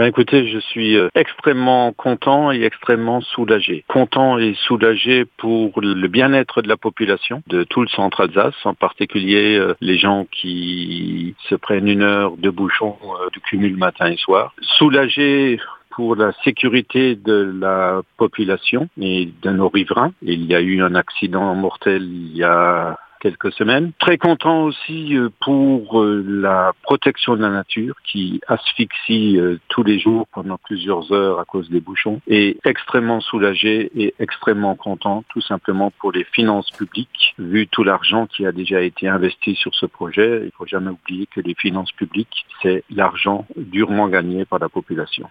Ben écoutez, je suis euh, extrêmement content et extrêmement soulagé. Content et soulagé pour le bien-être de la population de tout le centre Alsace, en particulier euh, les gens qui se prennent une heure de bouchon euh, du cumul matin et soir. Soulagé pour la sécurité de la population et de nos riverains. Il y a eu un accident mortel il y a quelques semaines. Très content aussi euh, pour euh, la protection de la nature qui asphyxie euh, tous les jours pendant plusieurs heures à cause des bouchons et extrêmement soulagé et extrêmement content tout simplement pour les finances publiques vu tout l'argent qui a déjà été investi sur ce projet. Il faut jamais oublier que les finances publiques, c'est l'argent durement gagné par la population.